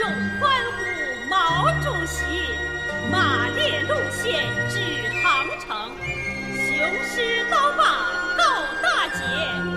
众欢呼毛主席，马列路线指航程，雄狮高坝告大捷。